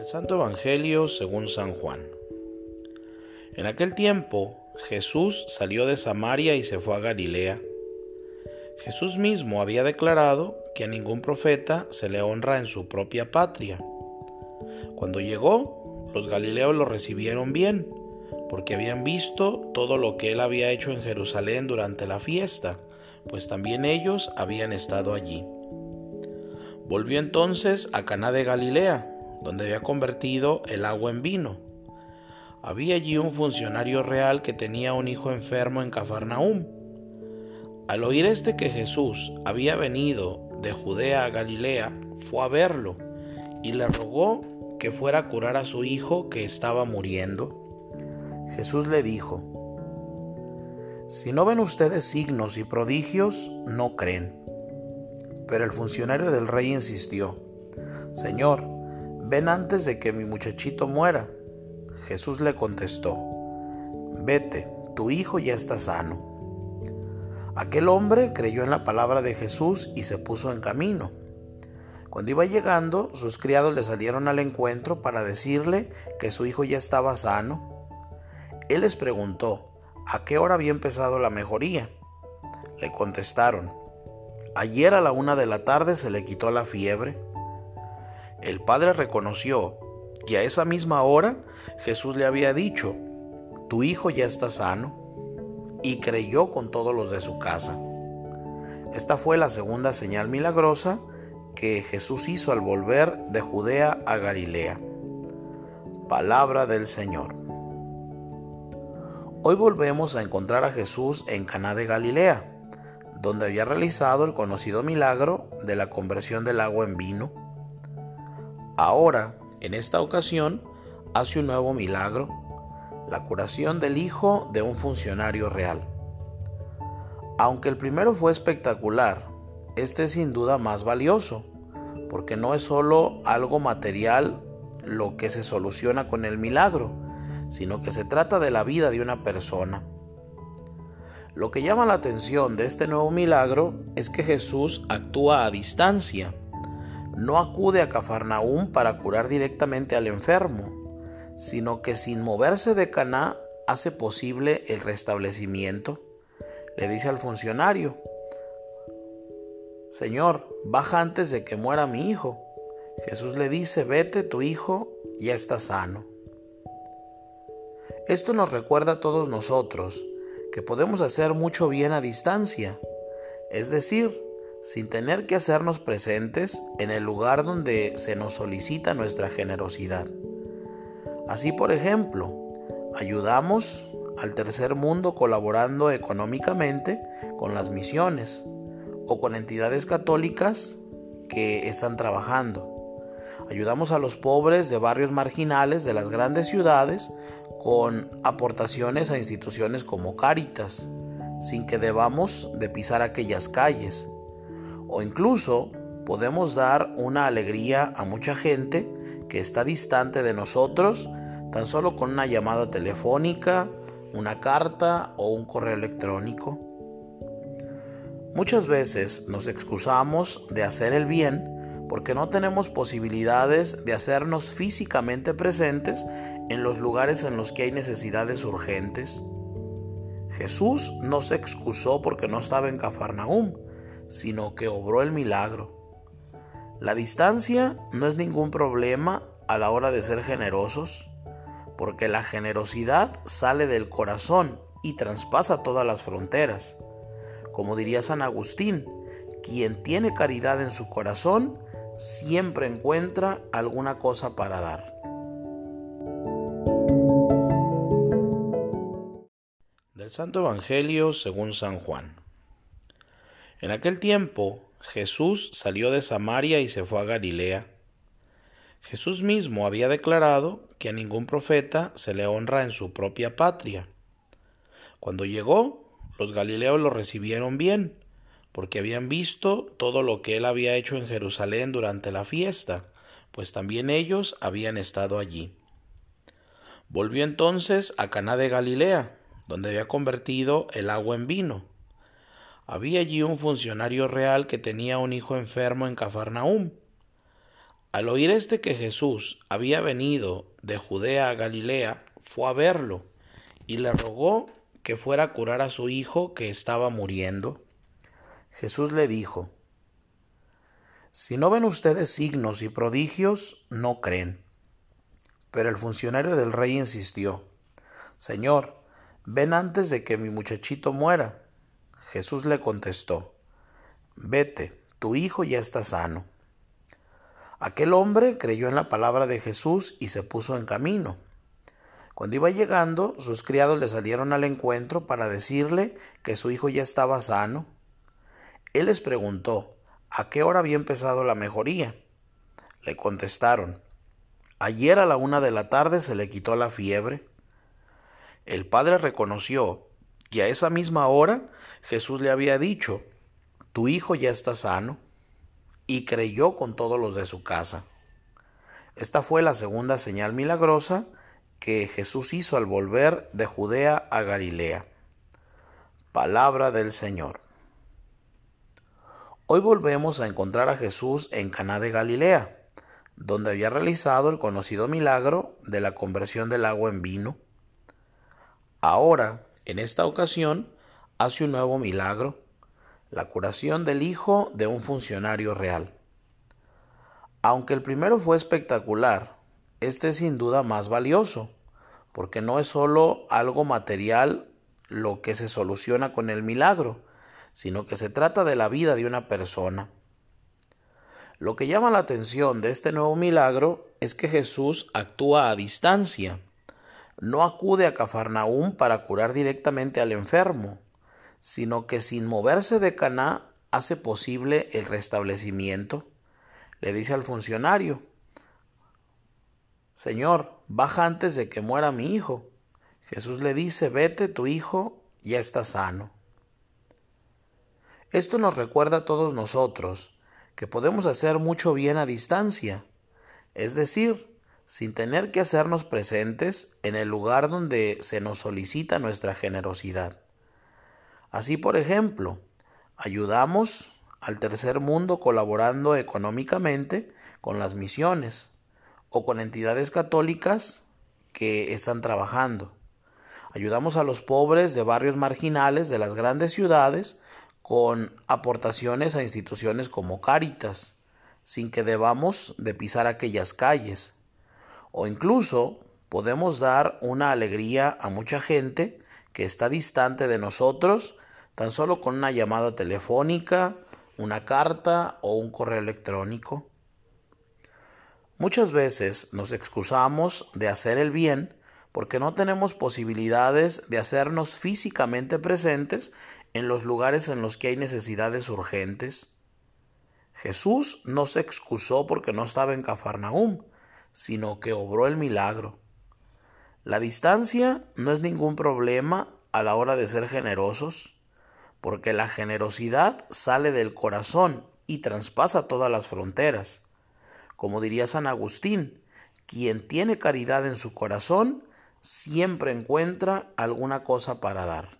Del Santo Evangelio según San Juan. En aquel tiempo Jesús salió de Samaria y se fue a Galilea. Jesús mismo había declarado que a ningún profeta se le honra en su propia patria. Cuando llegó, los galileos lo recibieron bien, porque habían visto todo lo que él había hecho en Jerusalén durante la fiesta, pues también ellos habían estado allí. Volvió entonces a Caná de Galilea, donde había convertido el agua en vino. Había allí un funcionario real que tenía un hijo enfermo en Cafarnaúm. Al oír este que Jesús había venido de Judea a Galilea, fue a verlo y le rogó que fuera a curar a su hijo que estaba muriendo. Jesús le dijo, Si no ven ustedes signos y prodigios, no creen. Pero el funcionario del rey insistió, Señor, ven antes de que mi muchachito muera. Jesús le contestó, vete, tu hijo ya está sano. Aquel hombre creyó en la palabra de Jesús y se puso en camino. Cuando iba llegando, sus criados le salieron al encuentro para decirle que su hijo ya estaba sano. Él les preguntó, ¿a qué hora había empezado la mejoría? Le contestaron, ayer a la una de la tarde se le quitó la fiebre. El padre reconoció que a esa misma hora Jesús le había dicho, tu hijo ya está sano, y creyó con todos los de su casa. Esta fue la segunda señal milagrosa que Jesús hizo al volver de Judea a Galilea. Palabra del Señor. Hoy volvemos a encontrar a Jesús en Caná de Galilea, donde había realizado el conocido milagro de la conversión del agua en vino Ahora, en esta ocasión, hace un nuevo milagro, la curación del hijo de un funcionario real. Aunque el primero fue espectacular, este es sin duda más valioso, porque no es solo algo material lo que se soluciona con el milagro, sino que se trata de la vida de una persona. Lo que llama la atención de este nuevo milagro es que Jesús actúa a distancia, no acude a Cafarnaúm para curar directamente al enfermo, sino que sin moverse de Caná hace posible el restablecimiento. Le dice al funcionario, Señor, baja antes de que muera mi hijo. Jesús le dice, vete, tu hijo ya está sano. Esto nos recuerda a todos nosotros que podemos hacer mucho bien a distancia, es decir, sin tener que hacernos presentes en el lugar donde se nos solicita nuestra generosidad. Así, por ejemplo, ayudamos al tercer mundo colaborando económicamente con las misiones o con entidades católicas que están trabajando. Ayudamos a los pobres de barrios marginales de las grandes ciudades con aportaciones a instituciones como Cáritas, sin que debamos de pisar aquellas calles o incluso podemos dar una alegría a mucha gente que está distante de nosotros tan solo con una llamada telefónica, una carta o un correo electrónico. Muchas veces nos excusamos de hacer el bien porque no tenemos posibilidades de hacernos físicamente presentes en los lugares en los que hay necesidades urgentes. Jesús no se excusó porque no estaba en Cafarnaúm, sino que obró el milagro. La distancia no es ningún problema a la hora de ser generosos, porque la generosidad sale del corazón y traspasa todas las fronteras. Como diría San Agustín, quien tiene caridad en su corazón siempre encuentra alguna cosa para dar. Del Santo Evangelio según San Juan. En aquel tiempo Jesús salió de Samaria y se fue a Galilea. Jesús mismo había declarado que a ningún profeta se le honra en su propia patria. Cuando llegó, los galileos lo recibieron bien, porque habían visto todo lo que él había hecho en Jerusalén durante la fiesta, pues también ellos habían estado allí. Volvió entonces a Caná de Galilea, donde había convertido el agua en vino. Había allí un funcionario real que tenía un hijo enfermo en Cafarnaúm. Al oír este que Jesús había venido de Judea a Galilea, fue a verlo y le rogó que fuera a curar a su hijo que estaba muriendo. Jesús le dijo, Si no ven ustedes signos y prodigios, no creen. Pero el funcionario del rey insistió, Señor, ven antes de que mi muchachito muera. Jesús le contestó, Vete, tu hijo ya está sano. Aquel hombre creyó en la palabra de Jesús y se puso en camino. Cuando iba llegando, sus criados le salieron al encuentro para decirle que su hijo ya estaba sano. Él les preguntó a qué hora había empezado la mejoría. Le contestaron, ayer a la una de la tarde se le quitó la fiebre. El padre reconoció que a esa misma hora Jesús le había dicho, tu hijo ya está sano, y creyó con todos los de su casa. Esta fue la segunda señal milagrosa que Jesús hizo al volver de Judea a Galilea. Palabra del Señor. Hoy volvemos a encontrar a Jesús en Caná de Galilea, donde había realizado el conocido milagro de la conversión del agua en vino. Ahora, en esta ocasión, hace un nuevo milagro, la curación del hijo de un funcionario real. Aunque el primero fue espectacular, este es sin duda más valioso, porque no es sólo algo material lo que se soluciona con el milagro, sino que se trata de la vida de una persona. Lo que llama la atención de este nuevo milagro es que Jesús actúa a distancia. No acude a Cafarnaúm para curar directamente al enfermo, sino que sin moverse de Caná hace posible el restablecimiento. Le dice al funcionario, Señor, baja antes de que muera mi hijo. Jesús le dice, vete, tu hijo ya está sano. Esto nos recuerda a todos nosotros que podemos hacer mucho bien a distancia, es decir, sin tener que hacernos presentes en el lugar donde se nos solicita nuestra generosidad. Así, por ejemplo, ayudamos al tercer mundo colaborando económicamente con las misiones, o con entidades católicas que están trabajando. Ayudamos a los pobres de barrios marginales de las grandes ciudades con aportaciones a instituciones como Cáritas, sin que debamos de pisar aquellas calles. O incluso podemos dar una alegría a mucha gente que está distante de nosotros tan solo con una llamada telefónica, una carta o un correo electrónico. Muchas veces nos excusamos de hacer el bien porque no tenemos posibilidades de hacernos físicamente presentes en los lugares en los que hay necesidades urgentes. Jesús no se excusó porque no estaba en Cafarnaúm, sino que obró el milagro. La distancia no es ningún problema a la hora de ser generosos, porque la generosidad sale del corazón y traspasa todas las fronteras. Como diría San Agustín, quien tiene caridad en su corazón siempre encuentra alguna cosa para dar.